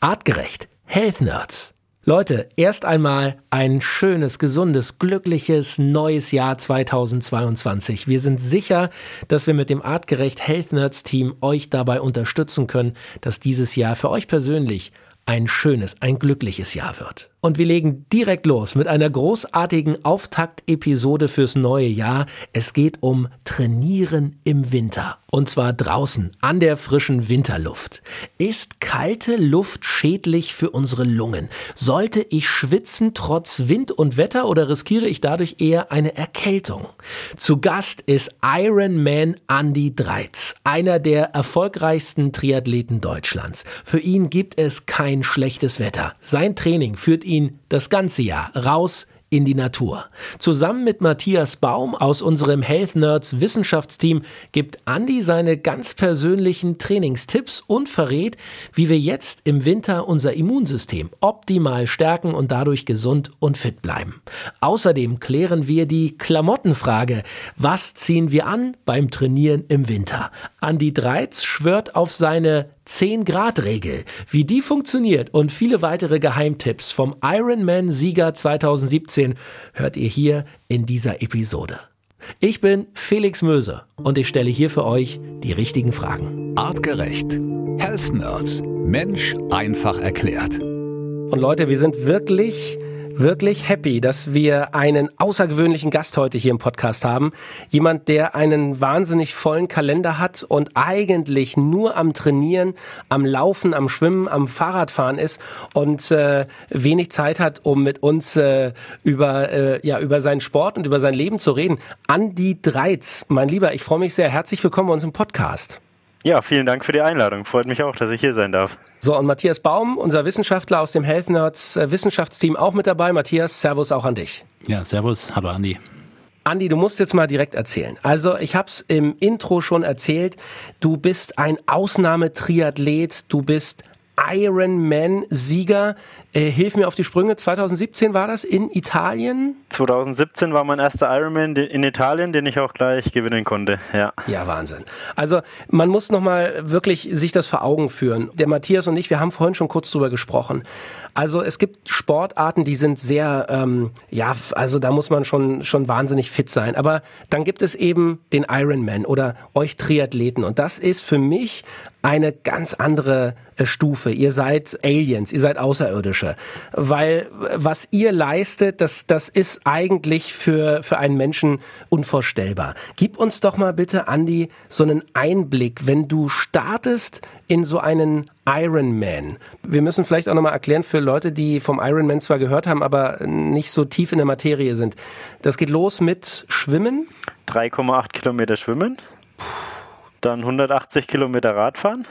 Artgerecht. Health Nerds. Leute, erst einmal ein schönes, gesundes, glückliches neues Jahr 2022. Wir sind sicher, dass wir mit dem Artgerecht Health Nerds Team euch dabei unterstützen können, dass dieses Jahr für euch persönlich ein schönes, ein glückliches Jahr wird. Und wir legen direkt los mit einer großartigen Auftaktepisode fürs neue Jahr. Es geht um Trainieren im Winter. Und zwar draußen, an der frischen Winterluft. Ist kalte Luft schädlich für unsere Lungen? Sollte ich schwitzen trotz Wind und Wetter oder riskiere ich dadurch eher eine Erkältung? Zu Gast ist Ironman Andy Dreiz, einer der erfolgreichsten Triathleten Deutschlands. Für ihn gibt es kein schlechtes Wetter. Sein Training führt ihn das ganze Jahr raus in die Natur. Zusammen mit Matthias Baum aus unserem Health Nerds Wissenschaftsteam gibt Andy seine ganz persönlichen Trainingstipps und verrät, wie wir jetzt im Winter unser Immunsystem optimal stärken und dadurch gesund und fit bleiben. Außerdem klären wir die Klamottenfrage. Was ziehen wir an beim Trainieren im Winter? Andy Dreiz schwört auf seine 10-Grad-Regel. Wie die funktioniert und viele weitere Geheimtipps vom Ironman-Sieger 2017 hört ihr hier in dieser Episode. Ich bin Felix Möse und ich stelle hier für euch die richtigen Fragen. Artgerecht. Health Nerds. Mensch einfach erklärt. Und Leute, wir sind wirklich wirklich happy, dass wir einen außergewöhnlichen Gast heute hier im Podcast haben. Jemand, der einen wahnsinnig vollen Kalender hat und eigentlich nur am Trainieren, am Laufen, am Schwimmen, am Fahrradfahren ist und äh, wenig Zeit hat, um mit uns äh, über, äh, ja, über seinen Sport und über sein Leben zu reden. Andi Dreiz, mein Lieber, ich freue mich sehr. Herzlich willkommen bei uns im Podcast. Ja, vielen Dank für die Einladung. Freut mich auch, dass ich hier sein darf. So, und Matthias Baum, unser Wissenschaftler aus dem Health Nerds äh, Wissenschaftsteam, auch mit dabei. Matthias, Servus auch an dich. Ja, Servus. Hallo Andi. Andi, du musst jetzt mal direkt erzählen. Also, ich habe es im Intro schon erzählt. Du bist ein Ausnahmetriathlet. Du bist Ironman-Sieger. Äh, hilf mir auf die Sprünge. 2017 war das in Italien? 2017 war mein erster Ironman in Italien, den ich auch gleich gewinnen konnte. Ja. Ja, Wahnsinn. Also man muss noch mal wirklich sich das vor Augen führen. Der Matthias und ich, wir haben vorhin schon kurz drüber gesprochen. Also es gibt Sportarten, die sind sehr, ähm, ja, also da muss man schon schon wahnsinnig fit sein. Aber dann gibt es eben den Ironman oder euch Triathleten und das ist für mich eine ganz andere äh, Stufe. Ihr seid Aliens, ihr seid Außerirdische, weil was ihr leistet, das das ist eigentlich für für einen Menschen unvorstellbar. Gib uns doch mal bitte, Andi, so einen Einblick, wenn du startest in so einen Ironman. Wir müssen vielleicht auch nochmal erklären für Leute, die vom Ironman zwar gehört haben, aber nicht so tief in der Materie sind. Das geht los mit Schwimmen. 3,8 Kilometer Schwimmen. Dann 180 Kilometer Radfahren.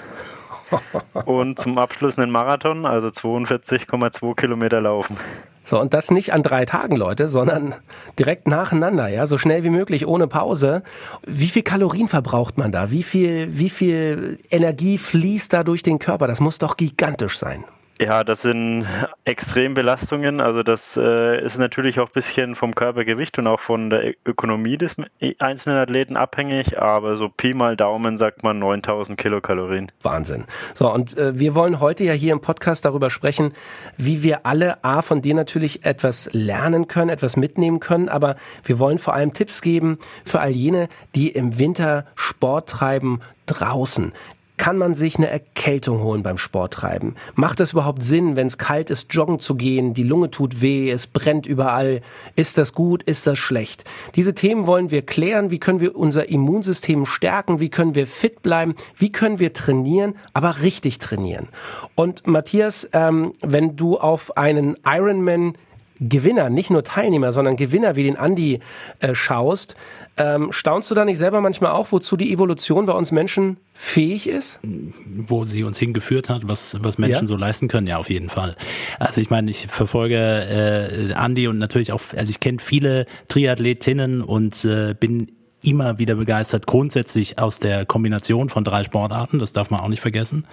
Und zum Abschluss einen Marathon, also 42,2 Kilometer laufen. So, und das nicht an drei Tagen, Leute, sondern direkt nacheinander, ja, so schnell wie möglich, ohne Pause. Wie viel Kalorien verbraucht man da? Wie viel, wie viel Energie fließt da durch den Körper? Das muss doch gigantisch sein. Ja, das sind Extrembelastungen. Also das äh, ist natürlich auch ein bisschen vom Körpergewicht und auch von der Ökonomie des einzelnen Athleten abhängig. Aber so Pi mal Daumen sagt man 9000 Kilokalorien. Wahnsinn. So, und äh, wir wollen heute ja hier im Podcast darüber sprechen, wie wir alle A, von dir natürlich etwas lernen können, etwas mitnehmen können. Aber wir wollen vor allem Tipps geben für all jene, die im Winter Sport treiben, draußen. Kann man sich eine Erkältung holen beim Sporttreiben? Macht es überhaupt Sinn, wenn es kalt ist, joggen zu gehen? Die Lunge tut weh, es brennt überall. Ist das gut? Ist das schlecht? Diese Themen wollen wir klären. Wie können wir unser Immunsystem stärken? Wie können wir fit bleiben? Wie können wir trainieren, aber richtig trainieren? Und Matthias, ähm, wenn du auf einen Ironman Gewinner, nicht nur Teilnehmer, sondern Gewinner wie den Andi äh, schaust, ähm, staunst du da nicht selber manchmal auch, wozu die Evolution bei uns Menschen fähig ist? Wo sie uns hingeführt hat, was, was Menschen ja. so leisten können, ja, auf jeden Fall. Also ich meine, ich verfolge äh, Andi und natürlich auch, also ich kenne viele Triathletinnen und äh, bin immer wieder begeistert, grundsätzlich aus der Kombination von drei Sportarten, das darf man auch nicht vergessen.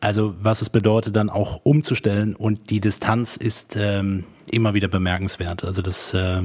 Also was es bedeutet, dann auch umzustellen und die Distanz ist ähm, immer wieder bemerkenswert. Also das, äh,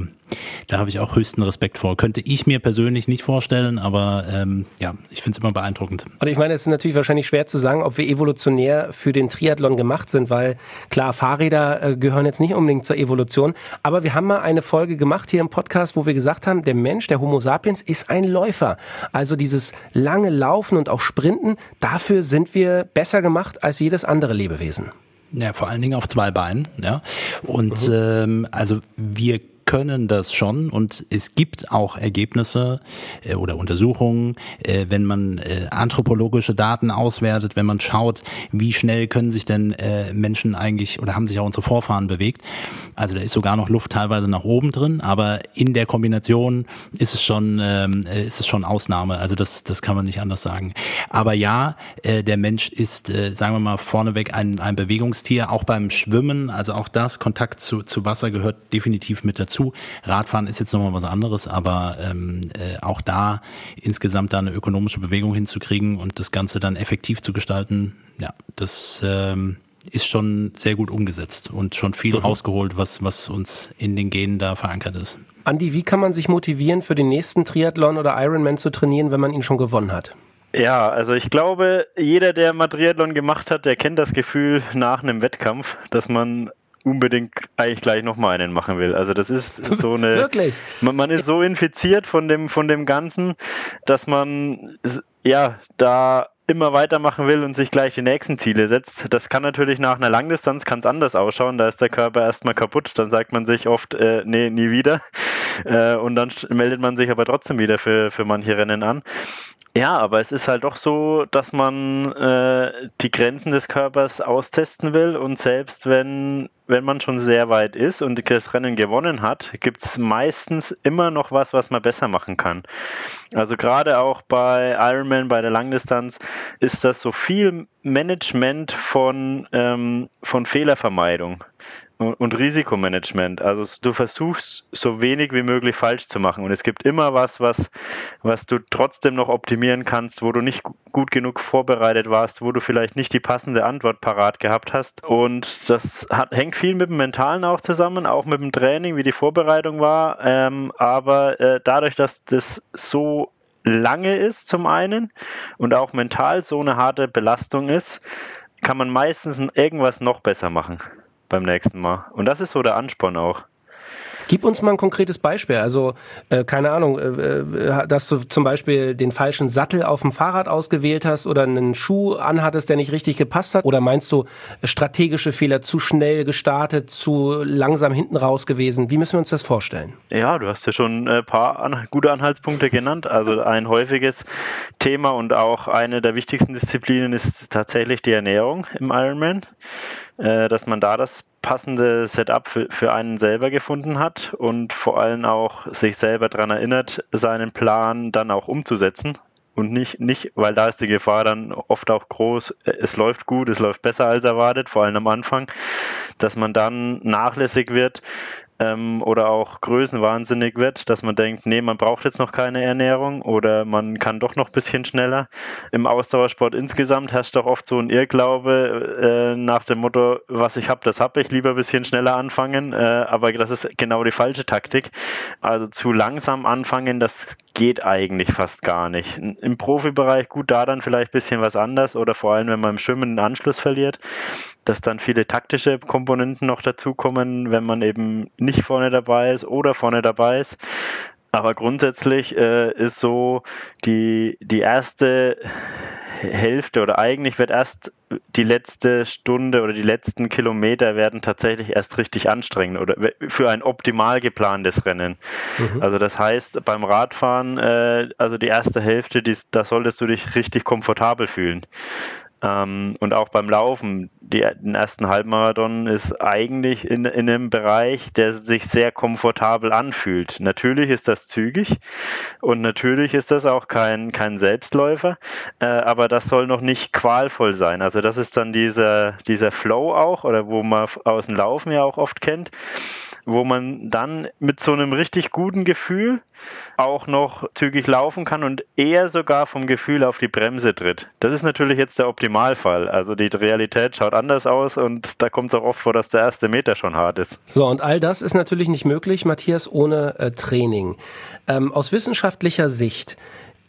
da habe ich auch höchsten Respekt vor. Könnte ich mir persönlich nicht vorstellen, aber ähm, ja, ich finde es immer beeindruckend. Und ich meine, es ist natürlich wahrscheinlich schwer zu sagen, ob wir evolutionär für den Triathlon gemacht sind, weil klar, Fahrräder äh, gehören jetzt nicht unbedingt zur Evolution, aber wir haben mal eine Folge gemacht hier im Podcast, wo wir gesagt haben, der Mensch, der Homo sapiens, ist ein Läufer. Also dieses lange Laufen und auch Sprinten, dafür sind wir besser gemacht als jedes andere Lebewesen. Ja, vor allen Dingen auf zwei Beinen, ja. Und mhm. ähm, also wir können das schon und es gibt auch Ergebnisse äh, oder Untersuchungen, äh, wenn man äh, anthropologische Daten auswertet, wenn man schaut, wie schnell können sich denn äh, Menschen eigentlich oder haben sich auch unsere Vorfahren bewegt. Also da ist sogar noch Luft teilweise nach oben drin, aber in der Kombination ist es schon ähm, äh, ist es schon Ausnahme. Also das das kann man nicht anders sagen. Aber ja, äh, der Mensch ist, äh, sagen wir mal vorneweg ein ein Bewegungstier, auch beim Schwimmen. Also auch das Kontakt zu zu Wasser gehört definitiv mit dazu dazu. Radfahren ist jetzt nochmal was anderes, aber ähm, äh, auch da insgesamt da eine ökonomische Bewegung hinzukriegen und das Ganze dann effektiv zu gestalten, ja, das ähm, ist schon sehr gut umgesetzt und schon viel mhm. rausgeholt, was, was uns in den Genen da verankert ist. Andi, wie kann man sich motivieren, für den nächsten Triathlon oder Ironman zu trainieren, wenn man ihn schon gewonnen hat? Ja, also ich glaube, jeder, der mal Triathlon gemacht hat, der kennt das Gefühl nach einem Wettkampf, dass man unbedingt eigentlich gleich nochmal einen machen will. Also das ist so eine. Wirklich? Man, man, ist so infiziert von dem, von dem Ganzen, dass man ja da immer weitermachen will und sich gleich die nächsten Ziele setzt. Das kann natürlich nach einer Langdistanz ganz anders ausschauen. Da ist der Körper erstmal kaputt. Dann sagt man sich oft, äh, nee, nie wieder. Äh, und dann meldet man sich aber trotzdem wieder für, für manche Rennen an. Ja, aber es ist halt doch so, dass man äh, die Grenzen des Körpers austesten will und selbst wenn, wenn man schon sehr weit ist und das Rennen gewonnen hat, gibt es meistens immer noch was, was man besser machen kann. Also gerade auch bei Ironman, bei der Langdistanz, ist das so viel Management von, ähm, von Fehlervermeidung und Risikomanagement. Also du versuchst so wenig wie möglich falsch zu machen und es gibt immer was, was, was du trotzdem noch optimieren kannst, wo du nicht gut genug vorbereitet warst, wo du vielleicht nicht die passende Antwort parat gehabt hast. Und das hat, hängt viel mit dem Mentalen auch zusammen, auch mit dem Training, wie die Vorbereitung war. Ähm, aber äh, dadurch, dass das so lange ist zum einen und auch mental so eine harte Belastung ist, kann man meistens irgendwas noch besser machen beim nächsten Mal. Und das ist so der Ansporn auch. Gib uns mal ein konkretes Beispiel. Also, äh, keine Ahnung, äh, äh, dass du zum Beispiel den falschen Sattel auf dem Fahrrad ausgewählt hast oder einen Schuh anhattest, der nicht richtig gepasst hat? Oder meinst du strategische Fehler, zu schnell gestartet, zu langsam hinten raus gewesen? Wie müssen wir uns das vorstellen? Ja, du hast ja schon ein paar an gute Anhaltspunkte genannt. Also ein häufiges Thema und auch eine der wichtigsten Disziplinen ist tatsächlich die Ernährung im Ironman. Äh, dass man da das passende Setup für, für einen selber gefunden hat und vor allem auch sich selber daran erinnert, seinen Plan dann auch umzusetzen. Und nicht, nicht, weil da ist die Gefahr dann oft auch groß, es läuft gut, es läuft besser als erwartet, vor allem am Anfang, dass man dann nachlässig wird, ähm, oder auch größenwahnsinnig wird, dass man denkt, nee, man braucht jetzt noch keine Ernährung oder man kann doch noch ein bisschen schneller. Im Ausdauersport insgesamt herrscht doch oft so ein Irrglaube äh, nach dem Motto, was ich habe, das habe ich, lieber ein bisschen schneller anfangen, äh, aber das ist genau die falsche Taktik. Also zu langsam anfangen, das geht eigentlich fast gar nicht. Im Profibereich gut, da dann vielleicht bisschen was anders oder vor allem, wenn man im Schwimmen den Anschluss verliert dass dann viele taktische Komponenten noch dazukommen, wenn man eben nicht vorne dabei ist oder vorne dabei ist. Aber grundsätzlich äh, ist so die, die erste Hälfte oder eigentlich wird erst die letzte Stunde oder die letzten Kilometer werden tatsächlich erst richtig anstrengend oder für ein optimal geplantes Rennen. Mhm. Also das heißt beim Radfahren, äh, also die erste Hälfte, die, da solltest du dich richtig komfortabel fühlen. Ähm, und auch beim Laufen, die, den ersten Halbmarathon ist eigentlich in, in einem Bereich, der sich sehr komfortabel anfühlt. Natürlich ist das zügig und natürlich ist das auch kein, kein Selbstläufer, äh, aber das soll noch nicht qualvoll sein. Also das ist dann dieser, dieser Flow auch, oder wo man aus dem Laufen ja auch oft kennt. Wo man dann mit so einem richtig guten Gefühl auch noch zügig laufen kann und eher sogar vom Gefühl auf die Bremse tritt. Das ist natürlich jetzt der Optimalfall. Also die Realität schaut anders aus und da kommt es auch oft vor, dass der erste Meter schon hart ist. So, und all das ist natürlich nicht möglich, Matthias, ohne äh, Training. Ähm, aus wissenschaftlicher Sicht,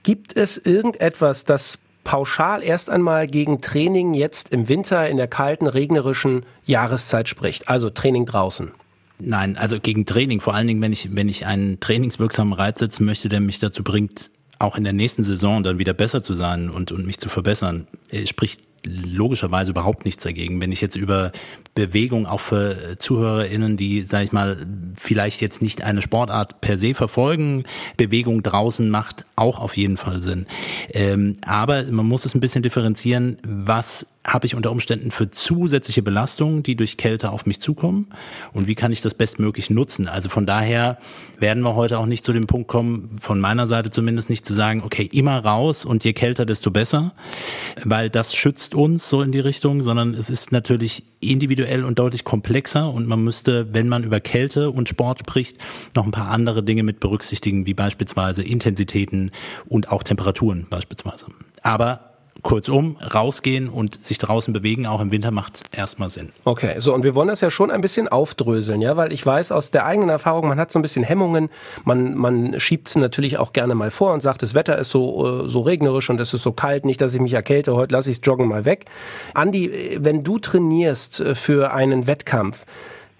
gibt es irgendetwas, das pauschal erst einmal gegen Training jetzt im Winter in der kalten, regnerischen Jahreszeit spricht? Also Training draußen. Nein, also gegen Training, vor allen Dingen, wenn ich, wenn ich einen trainingswirksamen Reiz setzen möchte, der mich dazu bringt, auch in der nächsten Saison dann wieder besser zu sein und, und mich zu verbessern, spricht logischerweise überhaupt nichts dagegen. Wenn ich jetzt über Bewegung auch für ZuhörerInnen, die, sag ich mal, vielleicht jetzt nicht eine Sportart per se verfolgen, Bewegung draußen macht auch auf jeden Fall Sinn. Ähm, aber man muss es ein bisschen differenzieren, was habe ich unter Umständen für zusätzliche Belastungen, die durch Kälte auf mich zukommen und wie kann ich das bestmöglich nutzen. Also von daher werden wir heute auch nicht zu dem Punkt kommen, von meiner Seite zumindest nicht zu sagen, okay, immer raus und je kälter, desto besser, weil das schützt uns so in die Richtung, sondern es ist natürlich individuell und deutlich komplexer und man müsste, wenn man über Kälte und Sport spricht, noch ein paar andere Dinge mit berücksichtigen, wie beispielsweise Intensitäten und auch Temperaturen beispielsweise. Aber kurzum, rausgehen und sich draußen bewegen, auch im Winter macht erstmal Sinn. Okay, so und wir wollen das ja schon ein bisschen aufdröseln, ja, weil ich weiß aus der eigenen Erfahrung, man hat so ein bisschen Hemmungen, man, man schiebt es natürlich auch gerne mal vor und sagt, das Wetter ist so, äh, so regnerisch und es ist so kalt, nicht, dass ich mich erkälte, heute lasse ich Joggen mal weg. Andi, wenn du trainierst äh, für einen Wettkampf,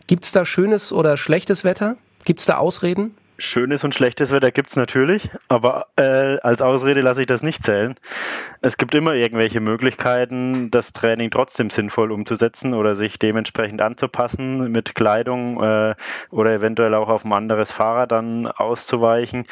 gibt's da schönes oder schlechtes Wetter? Gibt's da Ausreden? Schönes und schlechtes Wetter gibt es natürlich, aber äh, als Ausrede lasse ich das nicht zählen. Es gibt immer irgendwelche Möglichkeiten, das Training trotzdem sinnvoll umzusetzen oder sich dementsprechend anzupassen mit Kleidung äh, oder eventuell auch auf ein anderes Fahrrad dann auszuweichen.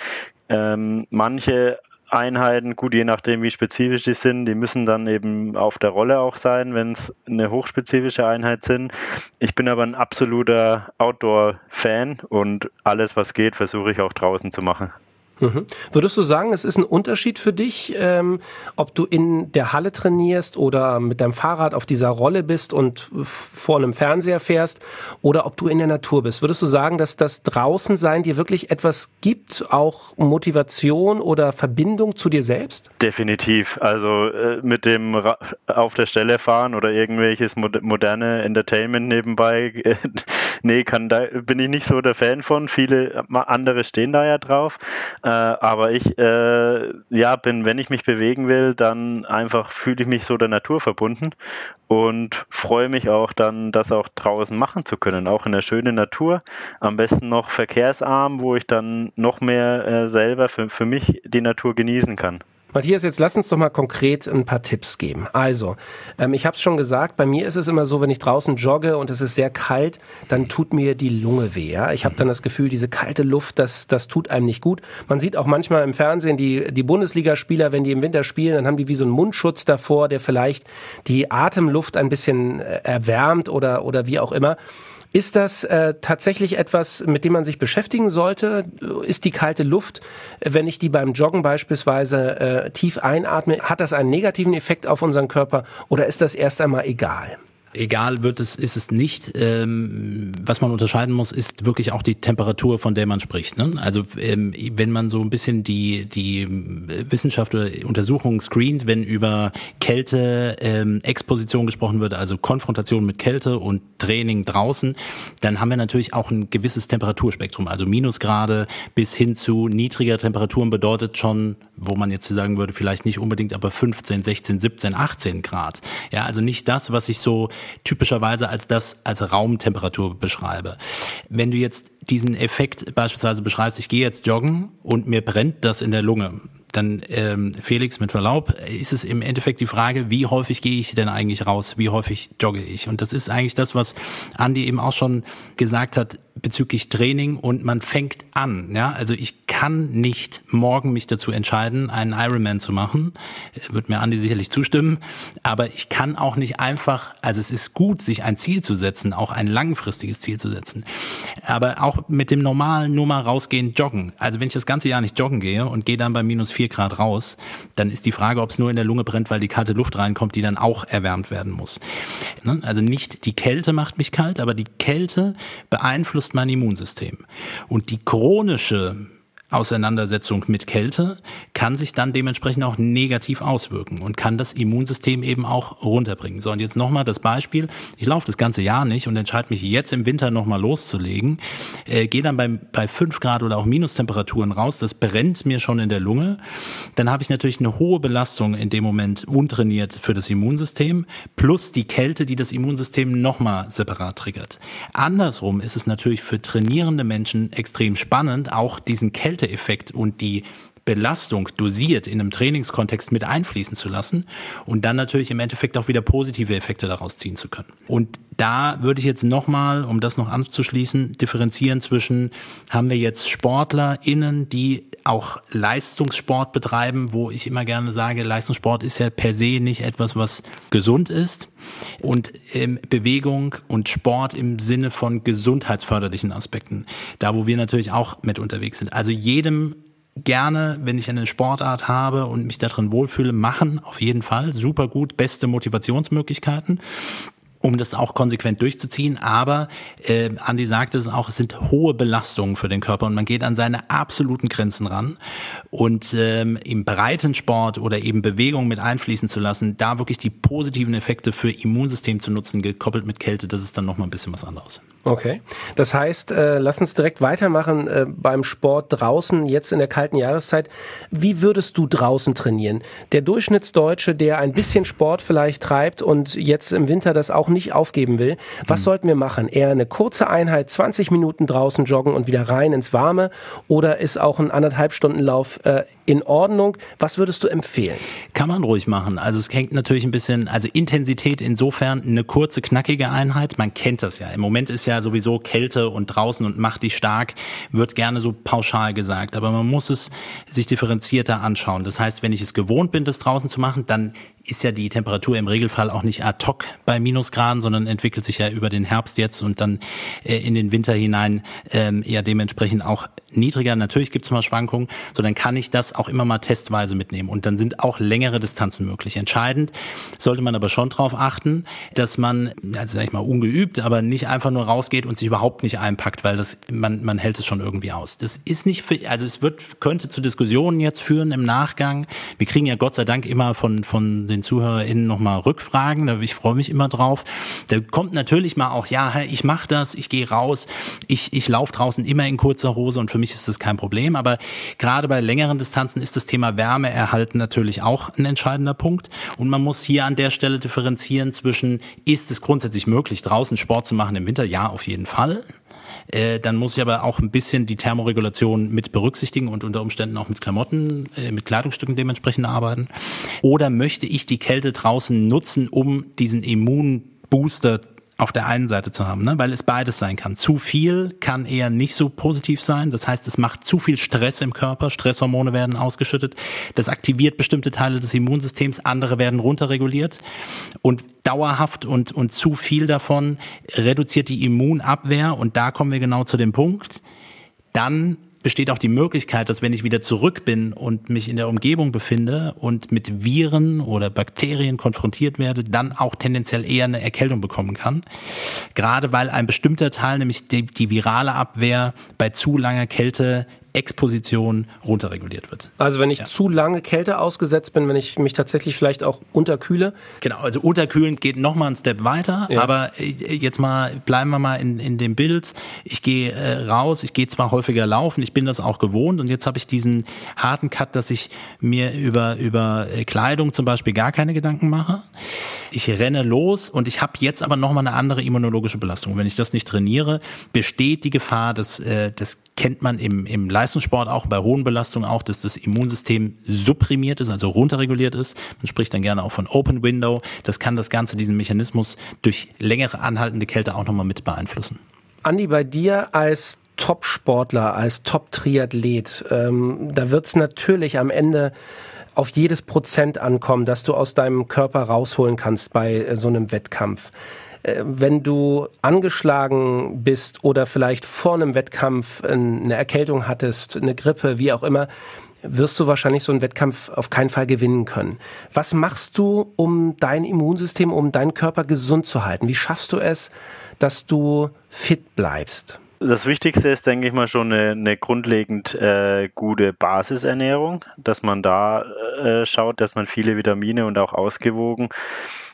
Ähm, manche Einheiten, gut, je nachdem, wie spezifisch die sind, die müssen dann eben auf der Rolle auch sein, wenn es eine hochspezifische Einheit sind. Ich bin aber ein absoluter Outdoor-Fan und alles, was geht, versuche ich auch draußen zu machen. Mhm. Würdest du sagen, es ist ein Unterschied für dich, ähm, ob du in der Halle trainierst oder mit deinem Fahrrad auf dieser Rolle bist und vor einem Fernseher fährst oder ob du in der Natur bist? Würdest du sagen, dass das Draußensein dir wirklich etwas gibt, auch Motivation oder Verbindung zu dir selbst? Definitiv. Also äh, mit dem Ra auf der Stelle fahren oder irgendwelches moderne Entertainment nebenbei, äh, nee, kann da bin ich nicht so der Fan von. Viele andere stehen da ja drauf. Äh, aber ich äh, ja bin, wenn ich mich bewegen will, dann einfach fühle ich mich so der Natur verbunden und freue mich auch dann, das auch draußen machen zu können, auch in der schönen Natur, am besten noch verkehrsarm, wo ich dann noch mehr äh, selber für, für mich die Natur genießen kann. Matthias, jetzt lass uns doch mal konkret ein paar Tipps geben. Also, ähm, ich habe es schon gesagt, bei mir ist es immer so, wenn ich draußen jogge und es ist sehr kalt, dann tut mir die Lunge weh. Ja? Ich habe dann das Gefühl, diese kalte Luft, das, das tut einem nicht gut. Man sieht auch manchmal im Fernsehen die, die Bundesligaspieler, wenn die im Winter spielen, dann haben die wie so einen Mundschutz davor, der vielleicht die Atemluft ein bisschen äh, erwärmt oder, oder wie auch immer. Ist das äh, tatsächlich etwas, mit dem man sich beschäftigen sollte? Ist die kalte Luft, wenn ich die beim Joggen beispielsweise äh, tief einatme, hat das einen negativen Effekt auf unseren Körper oder ist das erst einmal egal? Egal wird es, ist es nicht. Ähm, was man unterscheiden muss, ist wirklich auch die Temperatur, von der man spricht. Ne? Also ähm, wenn man so ein bisschen die, die Wissenschaft oder Untersuchung screent, wenn über Kälte, ähm, Exposition gesprochen wird, also Konfrontation mit Kälte und Training draußen, dann haben wir natürlich auch ein gewisses Temperaturspektrum. Also Minusgrade bis hin zu niedriger Temperaturen bedeutet schon, wo man jetzt sagen würde, vielleicht nicht unbedingt, aber 15, 16, 17, 18 Grad. Ja, also nicht das, was ich so typischerweise als das als Raumtemperatur beschreibe. Wenn du jetzt diesen Effekt beispielsweise beschreibst, ich gehe jetzt joggen und mir brennt das in der Lunge, dann ähm, Felix mit Verlaub, ist es im Endeffekt die Frage, wie häufig gehe ich denn eigentlich raus, wie häufig jogge ich? Und das ist eigentlich das, was Andi eben auch schon gesagt hat bezüglich Training und man fängt an. Ja, also ich kann nicht morgen mich dazu entscheiden, einen Ironman zu machen. Wird mir Andi sicherlich zustimmen. Aber ich kann auch nicht einfach, also es ist gut, sich ein Ziel zu setzen, auch ein langfristiges Ziel zu setzen. Aber auch mit dem normalen nur mal rausgehen, joggen. Also wenn ich das ganze Jahr nicht joggen gehe und gehe dann bei minus vier Grad raus, dann ist die Frage, ob es nur in der Lunge brennt, weil die kalte Luft reinkommt, die dann auch erwärmt werden muss. Ne? Also nicht die Kälte macht mich kalt, aber die Kälte beeinflusst mein Immunsystem. Und die chronische Auseinandersetzung mit Kälte kann sich dann dementsprechend auch negativ auswirken und kann das Immunsystem eben auch runterbringen. So, und jetzt nochmal das Beispiel. Ich laufe das ganze Jahr nicht und entscheide mich jetzt im Winter nochmal loszulegen, äh, gehe dann bei, bei fünf Grad oder auch Minustemperaturen raus, das brennt mir schon in der Lunge. Dann habe ich natürlich eine hohe Belastung in dem Moment untrainiert für das Immunsystem, plus die Kälte, die das Immunsystem nochmal separat triggert. Andersrum ist es natürlich für trainierende Menschen extrem spannend, auch diesen Kälte Effekt und die Belastung dosiert in einem Trainingskontext mit einfließen zu lassen und dann natürlich im Endeffekt auch wieder positive Effekte daraus ziehen zu können. Und da würde ich jetzt nochmal, um das noch anzuschließen, differenzieren zwischen, haben wir jetzt SportlerInnen, die auch Leistungssport betreiben, wo ich immer gerne sage, Leistungssport ist ja per se nicht etwas, was gesund ist. Und ähm, Bewegung und Sport im Sinne von gesundheitsförderlichen Aspekten, da wo wir natürlich auch mit unterwegs sind. Also jedem gerne, wenn ich eine Sportart habe und mich darin wohlfühle, machen, auf jeden Fall. Super gut, beste Motivationsmöglichkeiten um das auch konsequent durchzuziehen. Aber äh, Andi sagte es auch, es sind hohe Belastungen für den Körper und man geht an seine absoluten Grenzen ran. Und ähm, im Breitensport oder eben Bewegung mit einfließen zu lassen, da wirklich die positiven Effekte für Immunsystem zu nutzen, gekoppelt mit Kälte, das ist dann nochmal ein bisschen was anderes. Okay. Das heißt, äh, lass uns direkt weitermachen äh, beim Sport draußen, jetzt in der kalten Jahreszeit. Wie würdest du draußen trainieren? Der Durchschnittsdeutsche, der ein bisschen Sport vielleicht treibt und jetzt im Winter das auch nicht aufgeben will, was mhm. sollten wir machen? Eher eine kurze Einheit, 20 Minuten draußen joggen und wieder rein ins Warme? Oder ist auch ein anderthalb Stunden Lauf äh, in Ordnung? Was würdest du empfehlen? Kann man ruhig machen. Also es hängt natürlich ein bisschen, also Intensität insofern eine kurze, knackige Einheit. Man kennt das ja. Im Moment ist ja ja sowieso Kälte und draußen und macht dich stark, wird gerne so pauschal gesagt. Aber man muss es sich differenzierter anschauen. Das heißt, wenn ich es gewohnt bin, das draußen zu machen, dann ist ja die Temperatur im Regelfall auch nicht ad hoc bei Minusgraden, sondern entwickelt sich ja über den Herbst jetzt und dann äh, in den Winter hinein ähm, eher dementsprechend auch niedriger. Natürlich gibt es mal Schwankungen, sondern kann ich das auch immer mal testweise mitnehmen. Und dann sind auch längere Distanzen möglich. Entscheidend sollte man aber schon darauf achten, dass man, also sag ich mal, ungeübt, aber nicht einfach nur rausgeht und sich überhaupt nicht einpackt, weil das man, man hält es schon irgendwie aus. Das ist nicht für, also es wird, könnte zu Diskussionen jetzt führen im Nachgang. Wir kriegen ja Gott sei Dank immer von, von den ZuhörerInnen nochmal Rückfragen, ich freue mich immer drauf. Da kommt natürlich mal auch, ja, ich mache das, ich gehe raus, ich, ich laufe draußen immer in kurzer Hose und für mich ist das kein Problem. Aber gerade bei längeren Distanzen ist das Thema Wärme erhalten natürlich auch ein entscheidender Punkt. Und man muss hier an der Stelle differenzieren zwischen, ist es grundsätzlich möglich, draußen Sport zu machen im Winter? Ja, auf jeden Fall. Äh, dann muss ich aber auch ein bisschen die Thermoregulation mit berücksichtigen und unter Umständen auch mit Klamotten, äh, mit Kleidungsstücken dementsprechend arbeiten. Oder möchte ich die Kälte draußen nutzen, um diesen Immunbooster auf der einen Seite zu haben, ne? weil es beides sein kann. Zu viel kann eher nicht so positiv sein. Das heißt, es macht zu viel Stress im Körper. Stresshormone werden ausgeschüttet. Das aktiviert bestimmte Teile des Immunsystems. Andere werden runterreguliert. Und dauerhaft und, und zu viel davon reduziert die Immunabwehr. Und da kommen wir genau zu dem Punkt. Dann besteht auch die Möglichkeit, dass wenn ich wieder zurück bin und mich in der Umgebung befinde und mit Viren oder Bakterien konfrontiert werde, dann auch tendenziell eher eine Erkältung bekommen kann. Gerade weil ein bestimmter Teil, nämlich die, die virale Abwehr bei zu langer Kälte Exposition runterreguliert wird. Also wenn ich ja. zu lange Kälte ausgesetzt bin, wenn ich mich tatsächlich vielleicht auch unterkühle? Genau, also unterkühlen geht nochmal einen Step weiter, ja. aber äh, jetzt mal bleiben wir mal in, in dem Bild. Ich gehe äh, raus, ich gehe zwar häufiger laufen, ich bin das auch gewohnt und jetzt habe ich diesen harten Cut, dass ich mir über, über äh, Kleidung zum Beispiel gar keine Gedanken mache. Ich renne los und ich habe jetzt aber nochmal eine andere immunologische Belastung. Wenn ich das nicht trainiere, besteht die Gefahr, dass äh, das kennt man im, im Leistungssport auch, bei hohen Belastungen auch, dass das Immunsystem supprimiert ist, also runterreguliert ist. Man spricht dann gerne auch von Open Window. Das kann das Ganze, diesen Mechanismus durch längere anhaltende Kälte auch nochmal mit beeinflussen. Andi, bei dir als Top-Sportler, als Top-Triathlet, ähm, da wird es natürlich am Ende auf jedes Prozent ankommen, das du aus deinem Körper rausholen kannst bei äh, so einem Wettkampf. Äh, wenn du angeschlagen bist oder vielleicht vor einem Wettkampf eine Erkältung hattest, eine Grippe, wie auch immer, wirst du wahrscheinlich so einen Wettkampf auf keinen Fall gewinnen können. Was machst du, um dein Immunsystem, um deinen Körper gesund zu halten? Wie schaffst du es, dass du fit bleibst? Das Wichtigste ist, denke ich mal, schon eine, eine grundlegend äh, gute Basisernährung, dass man da äh, schaut, dass man viele Vitamine und auch ausgewogen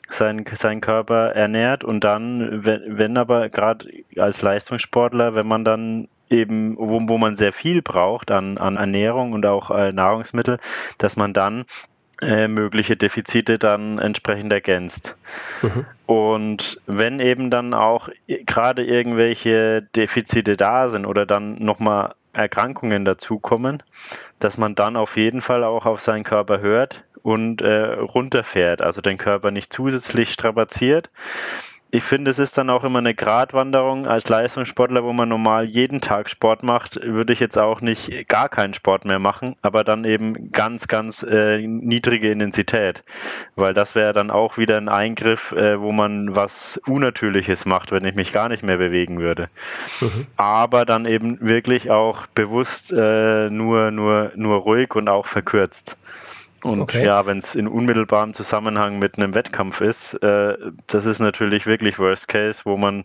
seinen, seinen Körper ernährt und dann, wenn, wenn aber gerade als Leistungssportler, wenn man dann eben, wo, wo man sehr viel braucht an, an Ernährung und auch äh, Nahrungsmittel, dass man dann äh, mögliche Defizite dann entsprechend ergänzt. Mhm. Und wenn eben dann auch gerade irgendwelche Defizite da sind oder dann nochmal Erkrankungen dazukommen, dass man dann auf jeden Fall auch auf seinen Körper hört und äh, runterfährt, also den Körper nicht zusätzlich strapaziert, ich finde, es ist dann auch immer eine Gratwanderung als Leistungssportler, wo man normal jeden Tag Sport macht, würde ich jetzt auch nicht gar keinen Sport mehr machen, aber dann eben ganz, ganz äh, niedrige Intensität, weil das wäre dann auch wieder ein Eingriff, äh, wo man was Unnatürliches macht, wenn ich mich gar nicht mehr bewegen würde. Mhm. Aber dann eben wirklich auch bewusst äh, nur, nur, nur ruhig und auch verkürzt. Und okay. ja, wenn es in unmittelbarem Zusammenhang mit einem Wettkampf ist, äh, das ist natürlich wirklich Worst Case, wo man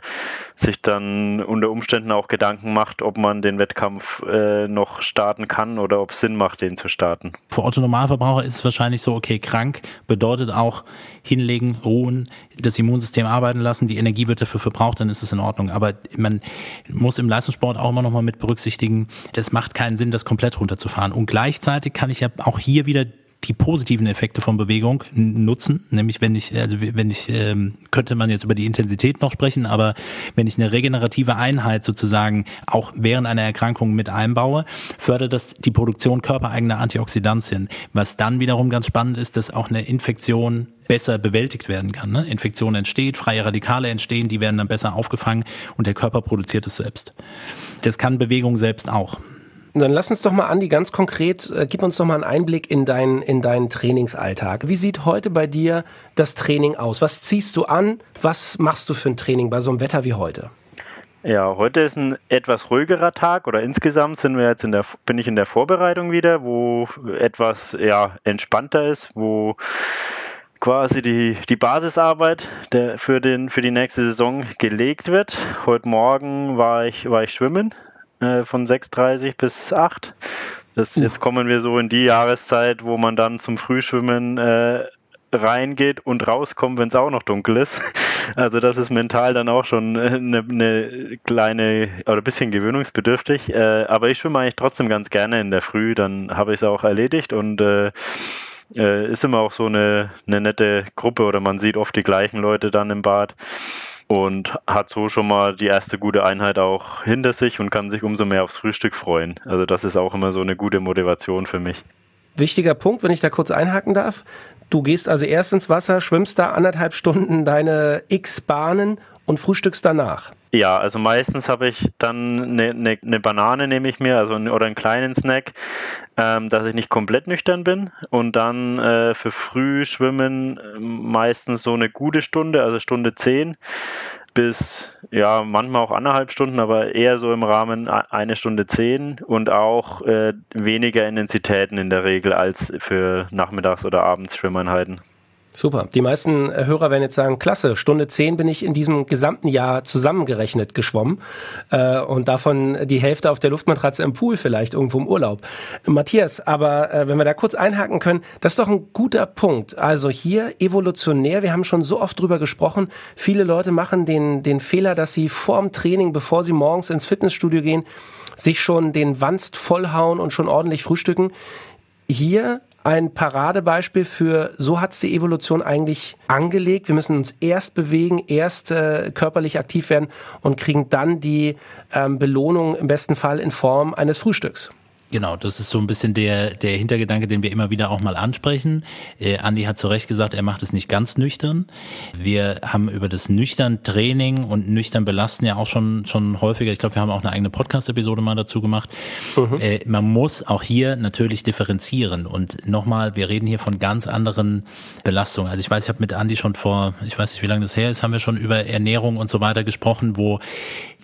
sich dann unter Umständen auch Gedanken macht, ob man den Wettkampf äh, noch starten kann oder ob es Sinn macht, den zu starten. Für Otto Normalverbraucher ist es wahrscheinlich so, okay, krank bedeutet auch hinlegen, ruhen, das Immunsystem arbeiten lassen, die Energie wird dafür verbraucht, dann ist es in Ordnung. Aber man muss im Leistungssport auch immer noch mal mit berücksichtigen, es macht keinen Sinn, das komplett runterzufahren. Und gleichzeitig kann ich ja auch hier wieder die positiven Effekte von Bewegung nutzen. Nämlich wenn ich, also wenn ich, ähm, könnte man jetzt über die Intensität noch sprechen, aber wenn ich eine regenerative Einheit sozusagen auch während einer Erkrankung mit einbaue, fördert das die Produktion körpereigener Antioxidantien. Was dann wiederum ganz spannend ist, dass auch eine Infektion besser bewältigt werden kann. Ne? Infektion entsteht, freie Radikale entstehen, die werden dann besser aufgefangen und der Körper produziert es selbst. Das kann Bewegung selbst auch. Dann lass uns doch mal, Andi, ganz konkret, äh, gib uns doch mal einen Einblick in, dein, in deinen Trainingsalltag. Wie sieht heute bei dir das Training aus? Was ziehst du an? Was machst du für ein Training bei so einem Wetter wie heute? Ja, heute ist ein etwas ruhigerer Tag oder insgesamt sind wir jetzt in der, bin ich in der Vorbereitung wieder, wo etwas ja, entspannter ist, wo quasi die, die Basisarbeit der, für, den, für die nächste Saison gelegt wird. Heute Morgen war ich, war ich schwimmen, äh, von 6.30 bis 8. Das, jetzt kommen wir so in die Jahreszeit, wo man dann zum Frühschwimmen äh, reingeht und rauskommt, wenn es auch noch dunkel ist. Also das ist mental dann auch schon eine, eine kleine oder ein bisschen gewöhnungsbedürftig. Äh, aber ich schwimme eigentlich trotzdem ganz gerne in der Früh, dann habe ich es auch erledigt und äh, äh, ist immer auch so eine, eine nette Gruppe oder man sieht oft die gleichen Leute dann im Bad und hat so schon mal die erste gute Einheit auch hinter sich und kann sich umso mehr aufs Frühstück freuen. Also das ist auch immer so eine gute Motivation für mich. Wichtiger Punkt, wenn ich da kurz einhaken darf. Du gehst also erst ins Wasser, schwimmst da anderthalb Stunden deine X Bahnen und frühstückst danach. Ja, also meistens habe ich dann eine, eine, eine, Banane nehme ich mir, also oder einen kleinen Snack, ähm, dass ich nicht komplett nüchtern bin und dann äh, für früh schwimmen meistens so eine gute Stunde, also Stunde 10 bis ja manchmal auch anderthalb Stunden, aber eher so im Rahmen eine Stunde zehn und auch äh, weniger Intensitäten in der Regel als für Nachmittags- oder Abends Schwimmeinheiten. Super. Die meisten äh, Hörer werden jetzt sagen, klasse, Stunde 10 bin ich in diesem gesamten Jahr zusammengerechnet geschwommen äh, und davon die Hälfte auf der Luftmatratze im Pool vielleicht irgendwo im Urlaub. Matthias, aber äh, wenn wir da kurz einhaken können, das ist doch ein guter Punkt. Also hier evolutionär, wir haben schon so oft drüber gesprochen, viele Leute machen den, den Fehler, dass sie vorm Training, bevor sie morgens ins Fitnessstudio gehen, sich schon den Wanst vollhauen und schon ordentlich frühstücken. Hier ein Paradebeispiel für, so hat es die Evolution eigentlich angelegt. Wir müssen uns erst bewegen, erst äh, körperlich aktiv werden und kriegen dann die ähm, Belohnung im besten Fall in Form eines Frühstücks. Genau, das ist so ein bisschen der, der Hintergedanke, den wir immer wieder auch mal ansprechen. Äh, Andi hat zu Recht gesagt, er macht es nicht ganz nüchtern. Wir haben über das nüchtern Training und nüchtern Belasten ja auch schon, schon häufiger, ich glaube, wir haben auch eine eigene Podcast-Episode mal dazu gemacht. Mhm. Äh, man muss auch hier natürlich differenzieren. Und nochmal, wir reden hier von ganz anderen Belastungen. Also ich weiß, ich habe mit Andi schon vor, ich weiß nicht, wie lange das her ist, haben wir schon über Ernährung und so weiter gesprochen, wo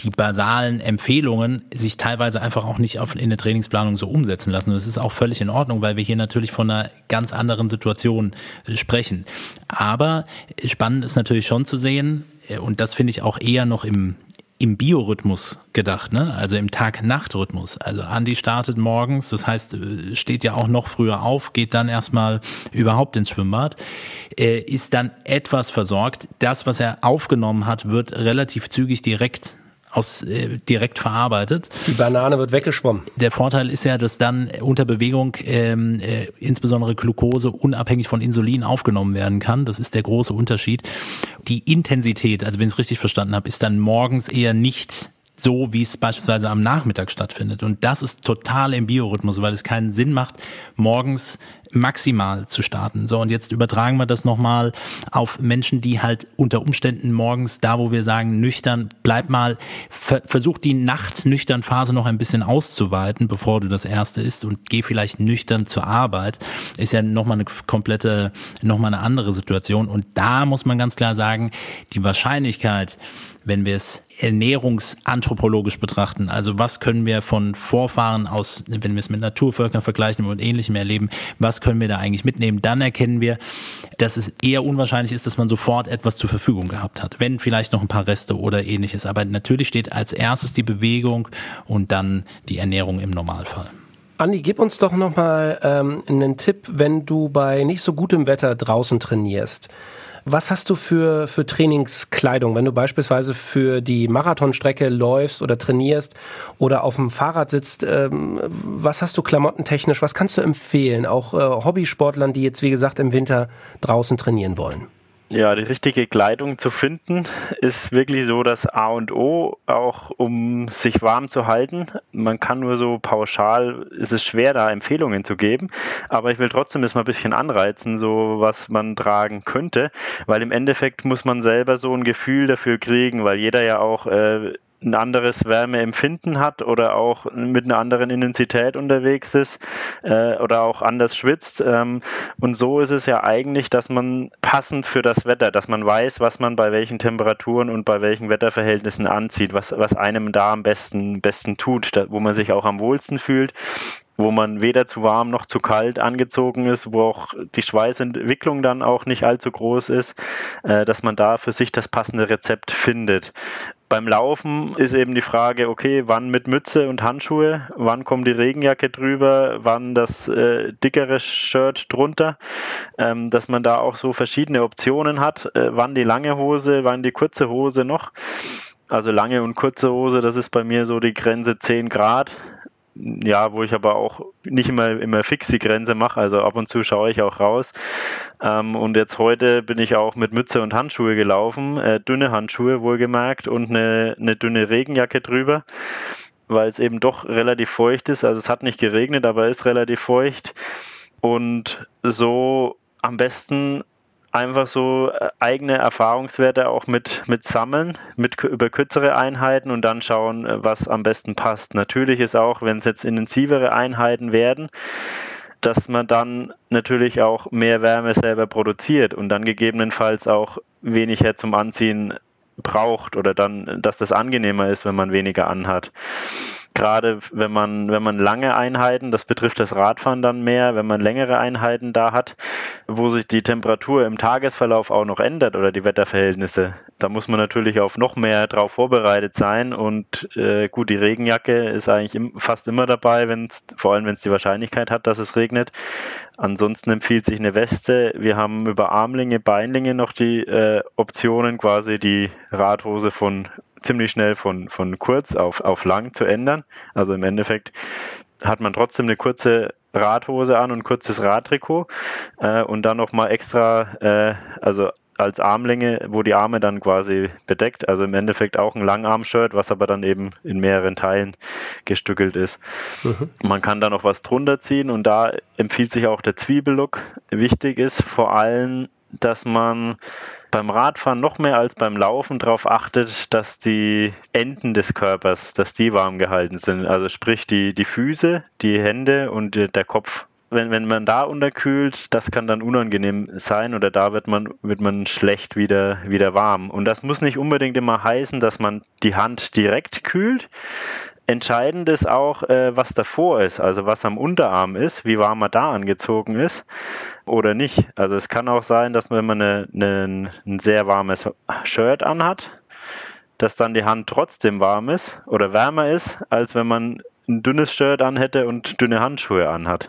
die basalen Empfehlungen sich teilweise einfach auch nicht auf, in der Trainingsplanung so umsetzen lassen. Und das ist auch völlig in Ordnung, weil wir hier natürlich von einer ganz anderen Situation äh, sprechen. Aber spannend ist natürlich schon zu sehen, äh, und das finde ich auch eher noch im, im Biorhythmus gedacht, ne? Also im Tag-Nacht-Rhythmus. Also Andi startet morgens, das heißt, äh, steht ja auch noch früher auf, geht dann erstmal überhaupt ins Schwimmbad, ist dann etwas versorgt. Das, was er aufgenommen hat, wird relativ zügig direkt aus äh, direkt verarbeitet. Die Banane wird weggeschwommen. Der Vorteil ist ja, dass dann unter Bewegung ähm, äh, insbesondere Glucose unabhängig von Insulin aufgenommen werden kann. Das ist der große Unterschied. Die Intensität, also wenn ich es richtig verstanden habe, ist dann morgens eher nicht so, wie es beispielsweise am Nachmittag stattfindet. Und das ist total im Biorhythmus, weil es keinen Sinn macht, morgens maximal zu starten. So, und jetzt übertragen wir das nochmal auf Menschen, die halt unter Umständen morgens, da wo wir sagen, nüchtern, bleib mal, ver versuch die Nacht-nüchtern Phase noch ein bisschen auszuweiten, bevor du das erste isst und geh vielleicht nüchtern zur Arbeit. Ist ja nochmal eine komplette, nochmal eine andere Situation. Und da muss man ganz klar sagen, die Wahrscheinlichkeit, wenn wir es ernährungsanthropologisch betrachten. Also was können wir von Vorfahren aus, wenn wir es mit Naturvölkern vergleichen und ähnlichem erleben, was können wir da eigentlich mitnehmen? Dann erkennen wir, dass es eher unwahrscheinlich ist, dass man sofort etwas zur Verfügung gehabt hat. Wenn vielleicht noch ein paar Reste oder ähnliches. Aber natürlich steht als erstes die Bewegung und dann die Ernährung im Normalfall. Andi, gib uns doch nochmal ähm, einen Tipp, wenn du bei nicht so gutem Wetter draußen trainierst. Was hast du für, für Trainingskleidung, wenn du beispielsweise für die Marathonstrecke läufst oder trainierst oder auf dem Fahrrad sitzt? Ähm, was hast du klamottentechnisch? Was kannst du empfehlen? Auch äh, Hobbysportlern, die jetzt, wie gesagt, im Winter draußen trainieren wollen? Ja, die richtige Kleidung zu finden ist wirklich so das A und O, auch um sich warm zu halten. Man kann nur so pauschal, ist es schwer, da Empfehlungen zu geben, aber ich will trotzdem das mal ein bisschen anreizen, so was man tragen könnte, weil im Endeffekt muss man selber so ein Gefühl dafür kriegen, weil jeder ja auch äh, ein anderes Wärmeempfinden hat oder auch mit einer anderen Intensität unterwegs ist äh, oder auch anders schwitzt. Ähm, und so ist es ja eigentlich, dass man passend für das Wetter, dass man weiß, was man bei welchen Temperaturen und bei welchen Wetterverhältnissen anzieht, was, was einem da am besten, besten tut, da, wo man sich auch am wohlsten fühlt wo man weder zu warm noch zu kalt angezogen ist, wo auch die Schweißentwicklung dann auch nicht allzu groß ist, äh, dass man da für sich das passende Rezept findet. Beim Laufen ist eben die Frage, okay, wann mit Mütze und Handschuhe, wann kommt die Regenjacke drüber, wann das äh, dickere Shirt drunter, ähm, dass man da auch so verschiedene Optionen hat, äh, wann die lange Hose, wann die kurze Hose noch. Also lange und kurze Hose, das ist bei mir so die Grenze 10 Grad ja, wo ich aber auch nicht immer, immer fix die Grenze mache. Also ab und zu schaue ich auch raus. Ähm, und jetzt heute bin ich auch mit Mütze und Handschuhe gelaufen, äh, dünne Handschuhe wohlgemerkt und eine, eine dünne Regenjacke drüber, weil es eben doch relativ feucht ist. Also es hat nicht geregnet, aber ist relativ feucht. Und so am besten einfach so äh, eigene Erfahrungswerte auch mit, mit sammeln, mit über kürzere Einheiten und dann schauen, äh, was am besten passt. Natürlich ist auch, wenn es jetzt intensivere Einheiten werden, dass man dann natürlich auch mehr Wärme selber produziert und dann gegebenenfalls auch weniger zum Anziehen braucht oder dann, dass das angenehmer ist, wenn man weniger anhat gerade wenn man, wenn man lange Einheiten, das betrifft das Radfahren dann mehr, wenn man längere Einheiten da hat, wo sich die Temperatur im Tagesverlauf auch noch ändert oder die Wetterverhältnisse, da muss man natürlich auf noch mehr drauf vorbereitet sein und äh, gut, die Regenjacke ist eigentlich im, fast immer dabei, wenn's, vor allem wenn es die Wahrscheinlichkeit hat, dass es regnet. Ansonsten empfiehlt sich eine Weste. Wir haben über Armlinge, Beinlinge noch die äh, Optionen, quasi die Radhose von ziemlich schnell von, von kurz auf, auf lang zu ändern. Also im Endeffekt hat man trotzdem eine kurze Radhose an und kurzes Radtrikot äh, und dann nochmal extra, äh, also als Armlänge, wo die Arme dann quasi bedeckt. Also im Endeffekt auch ein Langarm-Shirt, was aber dann eben in mehreren Teilen gestückelt ist. Mhm. Man kann da noch was drunter ziehen und da empfiehlt sich auch der Zwiebellook. Wichtig ist vor allem, dass man beim Radfahren noch mehr als beim Laufen darauf achtet, dass die Enden des Körpers, dass die warm gehalten sind. Also sprich die, die Füße, die Hände und der Kopf. Wenn, wenn man da unterkühlt, das kann dann unangenehm sein oder da wird man, wird man schlecht wieder, wieder warm. Und das muss nicht unbedingt immer heißen, dass man die Hand direkt kühlt, Entscheidend ist auch, äh, was davor ist, also was am Unterarm ist, wie warm er da angezogen ist oder nicht. Also es kann auch sein, dass wenn man eine, eine, ein sehr warmes Shirt anhat, dass dann die Hand trotzdem warm ist oder wärmer ist, als wenn man ein dünnes Shirt anhätte und dünne Handschuhe anhat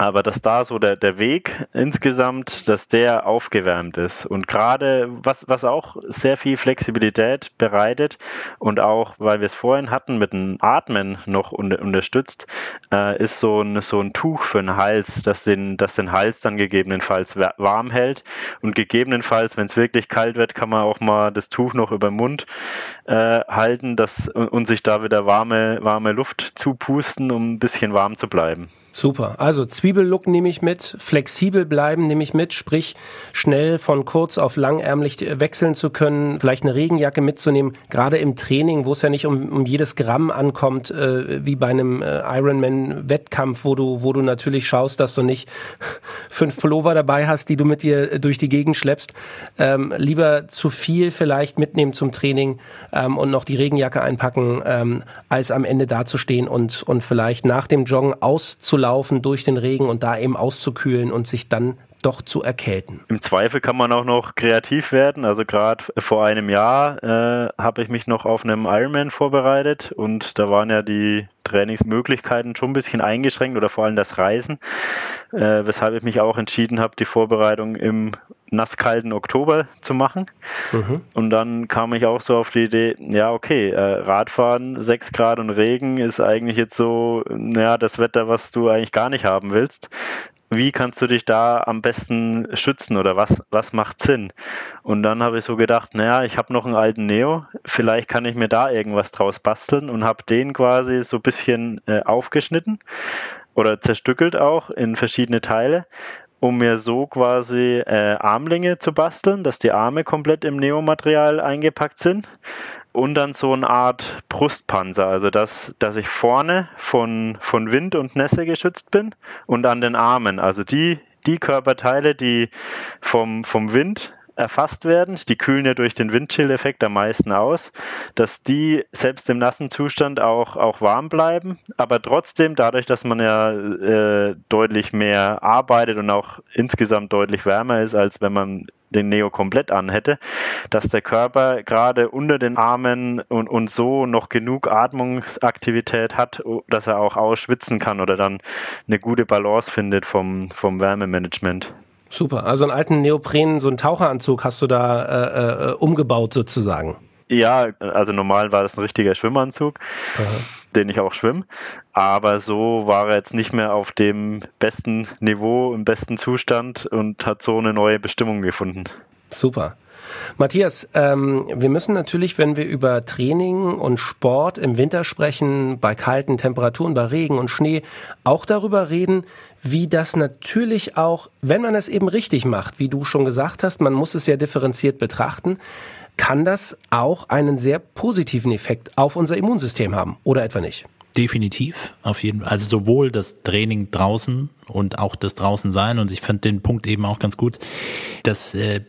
aber dass da so der, der Weg insgesamt, dass der aufgewärmt ist. Und gerade, was, was auch sehr viel Flexibilität bereitet und auch, weil wir es vorhin hatten, mit dem Atmen noch unter, unterstützt, äh, ist so ein, so ein Tuch für den Hals, das den, das den Hals dann gegebenenfalls warm hält. Und gegebenenfalls, wenn es wirklich kalt wird, kann man auch mal das Tuch noch über den Mund äh, halten das, und sich da wieder warme, warme Luft zupusten, um ein bisschen warm zu bleiben. Super. Also Zwiebellook nehme ich mit, flexibel bleiben nehme ich mit, sprich schnell von kurz auf langärmlich wechseln zu können, vielleicht eine Regenjacke mitzunehmen, gerade im Training, wo es ja nicht um, um jedes Gramm ankommt, äh, wie bei einem äh, Ironman-Wettkampf, wo du, wo du natürlich schaust, dass du nicht fünf Pullover dabei hast, die du mit dir durch die Gegend schleppst. Ähm, lieber zu viel vielleicht mitnehmen zum Training ähm, und noch die Regenjacke einpacken, ähm, als am Ende dazustehen und, und vielleicht nach dem Joggen laufen durch den Regen und da eben auszukühlen und sich dann doch zu erkälten. Im Zweifel kann man auch noch kreativ werden. Also gerade vor einem Jahr äh, habe ich mich noch auf einem Ironman vorbereitet und da waren ja die Trainingsmöglichkeiten schon ein bisschen eingeschränkt oder vor allem das Reisen, äh, weshalb ich mich auch entschieden habe, die Vorbereitung im nasskalten Oktober zu machen. Mhm. Und dann kam ich auch so auf die Idee, ja, okay, äh, Radfahren, 6 Grad und Regen ist eigentlich jetzt so, naja, das Wetter, was du eigentlich gar nicht haben willst wie kannst du dich da am besten schützen oder was, was macht Sinn? Und dann habe ich so gedacht, naja, ich habe noch einen alten Neo, vielleicht kann ich mir da irgendwas draus basteln und habe den quasi so ein bisschen äh, aufgeschnitten oder zerstückelt auch in verschiedene Teile, um mir so quasi äh, Armlinge zu basteln, dass die Arme komplett im Neo-Material eingepackt sind und dann so eine Art Brustpanzer, also dass, dass ich vorne von, von Wind und Nässe geschützt bin und an den Armen, also die, die Körperteile, die vom, vom Wind erfasst werden, die kühlen ja durch den Windchill-Effekt am meisten aus, dass die selbst im nassen Zustand auch, auch warm bleiben, aber trotzdem dadurch, dass man ja äh, deutlich mehr arbeitet und auch insgesamt deutlich wärmer ist, als wenn man den Neo komplett anhätte, dass der Körper gerade unter den Armen und, und so noch genug Atmungsaktivität hat, dass er auch ausschwitzen kann oder dann eine gute Balance findet vom, vom Wärmemanagement. Super, also einen alten Neopren, so einen Taucheranzug hast du da äh, äh, umgebaut sozusagen. Ja, also normal war das ein richtiger Schwimmanzug, Aha. Den ich auch schwimme. Aber so war er jetzt nicht mehr auf dem besten Niveau, im besten Zustand und hat so eine neue Bestimmung gefunden. Super. Matthias, ähm, wir müssen natürlich, wenn wir über Training und Sport im Winter sprechen, bei kalten Temperaturen, bei Regen und Schnee, auch darüber reden, wie das natürlich auch, wenn man es eben richtig macht, wie du schon gesagt hast, man muss es ja differenziert betrachten, kann das auch einen sehr positiven Effekt auf unser Immunsystem haben oder etwa nicht? Definitiv, auf jeden Fall. Also sowohl das Training draußen und auch das draußen sein. Und ich fand den Punkt eben auch ganz gut, dass äh,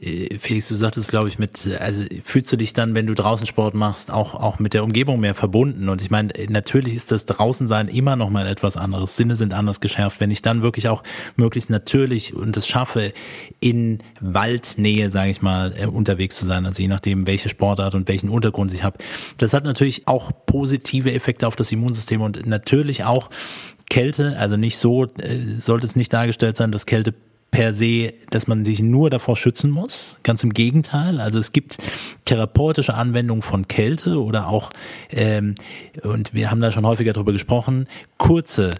äh, Felix, du sagtest, glaube ich, mit, also fühlst du dich dann, wenn du draußen Sport machst, auch, auch mit der Umgebung mehr verbunden? Und ich meine, natürlich ist das Draußensein immer noch mal etwas anderes. Sinne sind anders geschärft. Wenn ich dann wirklich auch möglichst natürlich und es schaffe, in Waldnähe, sage ich mal, äh, unterwegs zu sein, also je nachdem, welche Sportart und welchen Untergrund ich habe, das hat natürlich auch positive Effekte auf das Immunsystem und natürlich auch Kälte, also nicht so, äh, sollte es nicht dargestellt sein, dass Kälte per se, dass man sich nur davor schützen muss. Ganz im Gegenteil. Also es gibt therapeutische Anwendungen von Kälte oder auch, ähm, und wir haben da schon häufiger drüber gesprochen, kurze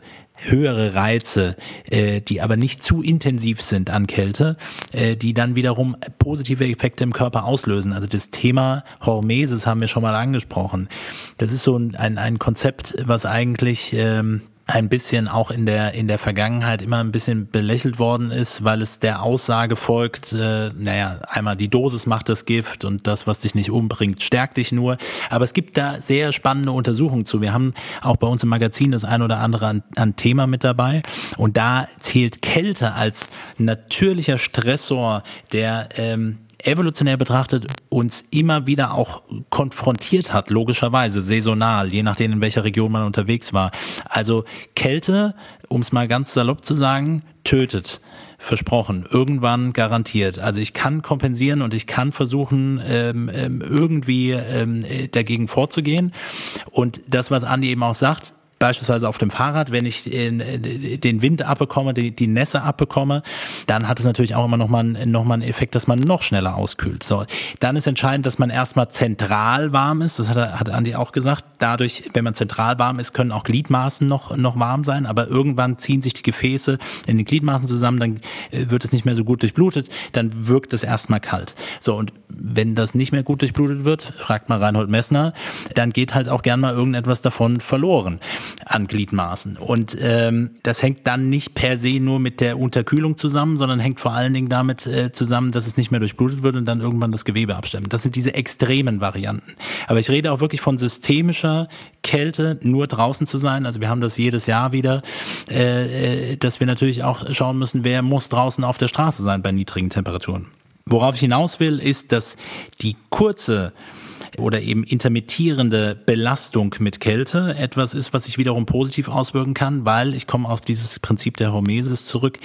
höhere Reize, äh, die aber nicht zu intensiv sind an Kälte, äh, die dann wiederum positive Effekte im Körper auslösen. Also das Thema Hormesis haben wir schon mal angesprochen. Das ist so ein, ein, ein Konzept, was eigentlich ähm, ein bisschen auch in der in der Vergangenheit immer ein bisschen belächelt worden ist, weil es der Aussage folgt, äh, naja, einmal die Dosis macht das Gift und das, was dich nicht umbringt, stärkt dich nur. Aber es gibt da sehr spannende Untersuchungen zu. Wir haben auch bei uns im Magazin das ein oder andere an, an Thema mit dabei und da zählt Kälte als natürlicher Stressor, der ähm, evolutionär betrachtet uns immer wieder auch konfrontiert hat, logischerweise, saisonal, je nachdem, in welcher Region man unterwegs war. Also Kälte, um es mal ganz salopp zu sagen, tötet versprochen, irgendwann garantiert. Also ich kann kompensieren und ich kann versuchen, ähm, ähm, irgendwie ähm, dagegen vorzugehen. Und das, was Andi eben auch sagt, beispielsweise auf dem Fahrrad, wenn ich den Wind abbekomme, die, die Nässe abbekomme, dann hat es natürlich auch immer nochmal noch mal einen Effekt, dass man noch schneller auskühlt. So, dann ist entscheidend, dass man erstmal zentral warm ist. Das hat, hat Andi auch gesagt. Dadurch, wenn man zentral warm ist, können auch Gliedmaßen noch, noch warm sein, aber irgendwann ziehen sich die Gefäße in den Gliedmaßen zusammen, dann äh, wird es nicht mehr so gut durchblutet, dann wirkt es erstmal kalt. So, und wenn das nicht mehr gut durchblutet wird, fragt mal Reinhold Messner, dann geht halt auch gern mal irgendetwas davon verloren an Gliedmaßen. Und ähm, das hängt dann nicht per se nur mit der Unterkühlung zusammen, sondern hängt vor allen Dingen damit äh, zusammen, dass es nicht mehr durchblutet wird und dann irgendwann das Gewebe abstemmt. Das sind diese extremen Varianten. Aber ich rede auch wirklich von systemischer Kälte, nur draußen zu sein. Also wir haben das jedes Jahr wieder, äh, äh dass wir natürlich auch schauen müssen, wer muss draußen auf der Straße sein bei niedrigen Temperaturen. Worauf ich hinaus will, ist, dass die kurze oder eben intermittierende Belastung mit Kälte etwas ist, was sich wiederum positiv auswirken kann, weil ich komme auf dieses Prinzip der Hormesis zurück,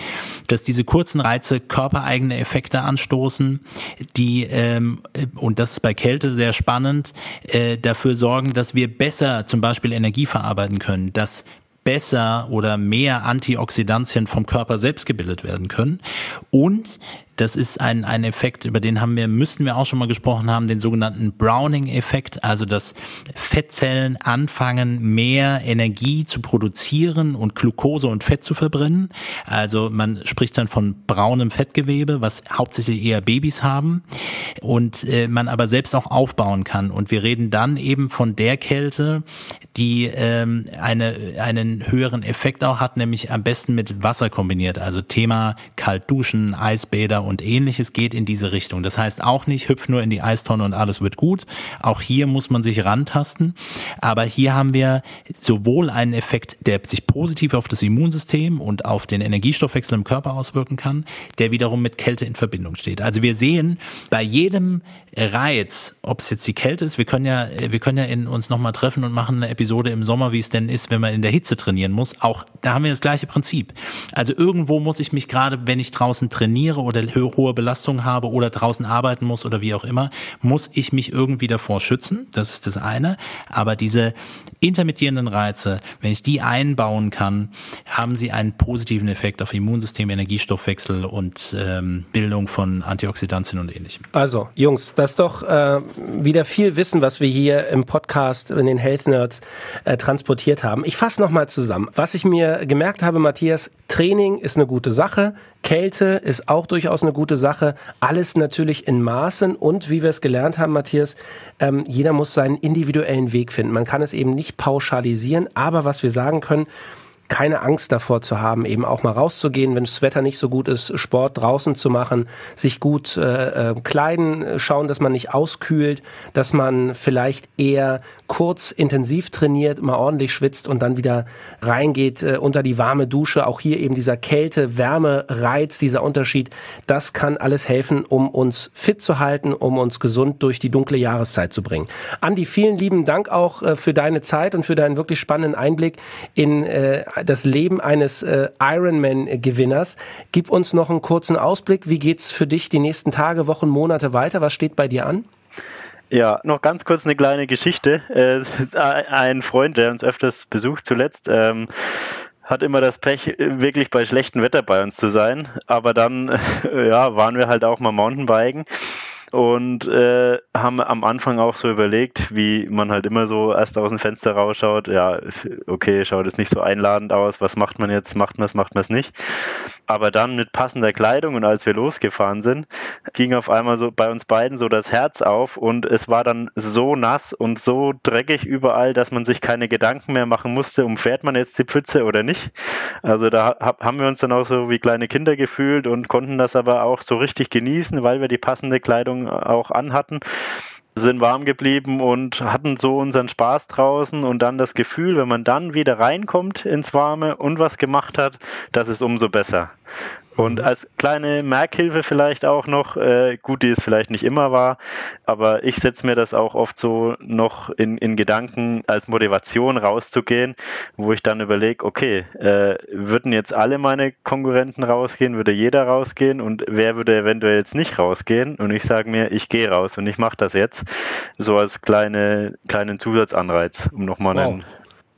dass diese kurzen Reize körpereigene Effekte anstoßen, die ähm, und das ist bei Kälte sehr spannend, äh, dafür sorgen, dass wir besser zum Beispiel Energie verarbeiten können, dass besser oder mehr Antioxidantien vom Körper selbst gebildet werden können und das ist ein, ein Effekt, über den haben wir, müssten wir auch schon mal gesprochen haben, den sogenannten Browning-Effekt, also dass Fettzellen anfangen, mehr Energie zu produzieren und Glucose und Fett zu verbrennen. Also man spricht dann von braunem Fettgewebe, was hauptsächlich eher Babys haben und äh, man aber selbst auch aufbauen kann. Und wir reden dann eben von der Kälte, die ähm, eine, einen höheren Effekt auch hat, nämlich am besten mit Wasser kombiniert. Also Thema kalt duschen, Eisbäder und ähnliches geht in diese Richtung. Das heißt auch nicht, hüpf nur in die Eistonne und alles wird gut. Auch hier muss man sich rantasten. Aber hier haben wir sowohl einen Effekt, der sich positiv auf das Immunsystem und auf den Energiestoffwechsel im Körper auswirken kann, der wiederum mit Kälte in Verbindung steht. Also wir sehen bei jedem Reiz, ob es jetzt die Kälte ist, wir können ja, wir können ja in uns nochmal treffen und machen eine Episode im Sommer, wie es denn ist, wenn man in der Hitze trainieren muss. Auch da haben wir das gleiche Prinzip. Also irgendwo muss ich mich gerade, wenn ich draußen trainiere oder hohe Belastung habe oder draußen arbeiten muss oder wie auch immer, muss ich mich irgendwie davor schützen. Das ist das eine. Aber diese intermittierenden Reize, wenn ich die einbauen kann, haben sie einen positiven Effekt auf Immunsystem, Energiestoffwechsel und ähm, Bildung von Antioxidantien und ähnlichem. Also, Jungs, das ist doch äh, wieder viel Wissen, was wir hier im Podcast in den Health Nerds äh, transportiert haben. Ich fasse nochmal zusammen. Was ich mir gemerkt habe, Matthias, Training ist eine gute Sache. Kälte ist auch durchaus eine gute Sache. Alles natürlich in Maßen und wie wir es gelernt haben, Matthias, ähm, jeder muss seinen individuellen Weg finden. Man kann es eben nicht pauschalisieren, aber was wir sagen können, keine Angst davor zu haben, eben auch mal rauszugehen, wenn das Wetter nicht so gut ist, Sport draußen zu machen, sich gut äh, äh, kleiden, schauen, dass man nicht auskühlt, dass man vielleicht eher kurz intensiv trainiert, mal ordentlich schwitzt und dann wieder reingeht äh, unter die warme Dusche. Auch hier eben dieser Kälte-Wärme-Reiz, dieser Unterschied, das kann alles helfen, um uns fit zu halten, um uns gesund durch die dunkle Jahreszeit zu bringen. Andi, vielen lieben Dank auch äh, für deine Zeit und für deinen wirklich spannenden Einblick in äh, das Leben eines äh, Ironman-Gewinners. Gib uns noch einen kurzen Ausblick. Wie geht's für dich die nächsten Tage, Wochen, Monate weiter? Was steht bei dir an? Ja, noch ganz kurz eine kleine Geschichte. Äh, ein Freund, der uns öfters besucht zuletzt, ähm, hat immer das Pech, wirklich bei schlechtem Wetter bei uns zu sein. Aber dann ja, waren wir halt auch mal Mountainbiken. Und äh, haben am Anfang auch so überlegt, wie man halt immer so erst aus dem Fenster rausschaut, ja, okay, schaut es nicht so einladend aus, was macht man jetzt, macht man es, macht man es nicht. Aber dann mit passender Kleidung und als wir losgefahren sind, ging auf einmal so bei uns beiden so das Herz auf und es war dann so nass und so dreckig überall, dass man sich keine Gedanken mehr machen musste, umfährt man jetzt die Pfütze oder nicht. Also da haben wir uns dann auch so wie kleine Kinder gefühlt und konnten das aber auch so richtig genießen, weil wir die passende Kleidung auch anhatten sind warm geblieben und hatten so unseren Spaß draußen und dann das Gefühl, wenn man dann wieder reinkommt ins Warme und was gemacht hat, das ist umso besser. Und als kleine Merkhilfe vielleicht auch noch, äh, gut, die es vielleicht nicht immer war, aber ich setze mir das auch oft so noch in, in Gedanken als Motivation rauszugehen, wo ich dann überlege, okay, äh, würden jetzt alle meine Konkurrenten rausgehen, würde jeder rausgehen und wer würde eventuell jetzt nicht rausgehen? Und ich sage mir, ich gehe raus und ich mache das jetzt, so als kleine, kleinen Zusatzanreiz, um nochmal wow. einen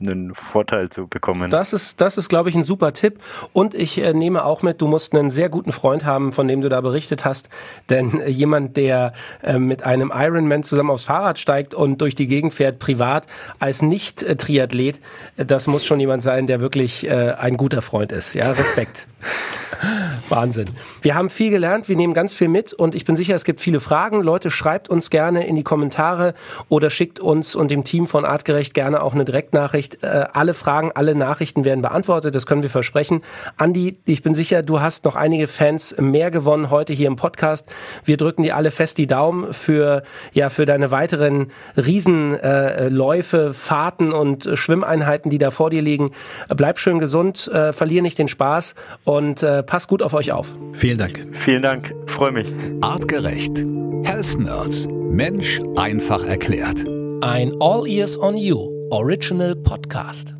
einen Vorteil zu bekommen. Das ist, das ist, glaube ich, ein super Tipp. Und ich äh, nehme auch mit, du musst einen sehr guten Freund haben, von dem du da berichtet hast. Denn äh, jemand, der äh, mit einem Ironman zusammen aufs Fahrrad steigt und durch die Gegend fährt, privat, als Nicht-Triathlet, äh, das muss schon jemand sein, der wirklich äh, ein guter Freund ist. Ja, Respekt. Wahnsinn. Wir haben viel gelernt, wir nehmen ganz viel mit und ich bin sicher, es gibt viele Fragen. Leute, schreibt uns gerne in die Kommentare oder schickt uns und dem Team von Artgerecht gerne auch eine Direktnachricht. Äh, alle Fragen, alle Nachrichten werden beantwortet, das können wir versprechen. Andi, ich bin sicher, du hast noch einige Fans mehr gewonnen heute hier im Podcast. Wir drücken dir alle fest die Daumen für, ja, für deine weiteren Riesenläufe, äh, Fahrten und Schwimmeinheiten, die da vor dir liegen. Bleib schön gesund, äh, verlier nicht den Spaß und äh, passt gut auf euch auf. Vielen Dank. Vielen Dank, freue mich. Artgerecht. Health Nerds. Mensch einfach erklärt. Ein All Ears on You Original Podcast.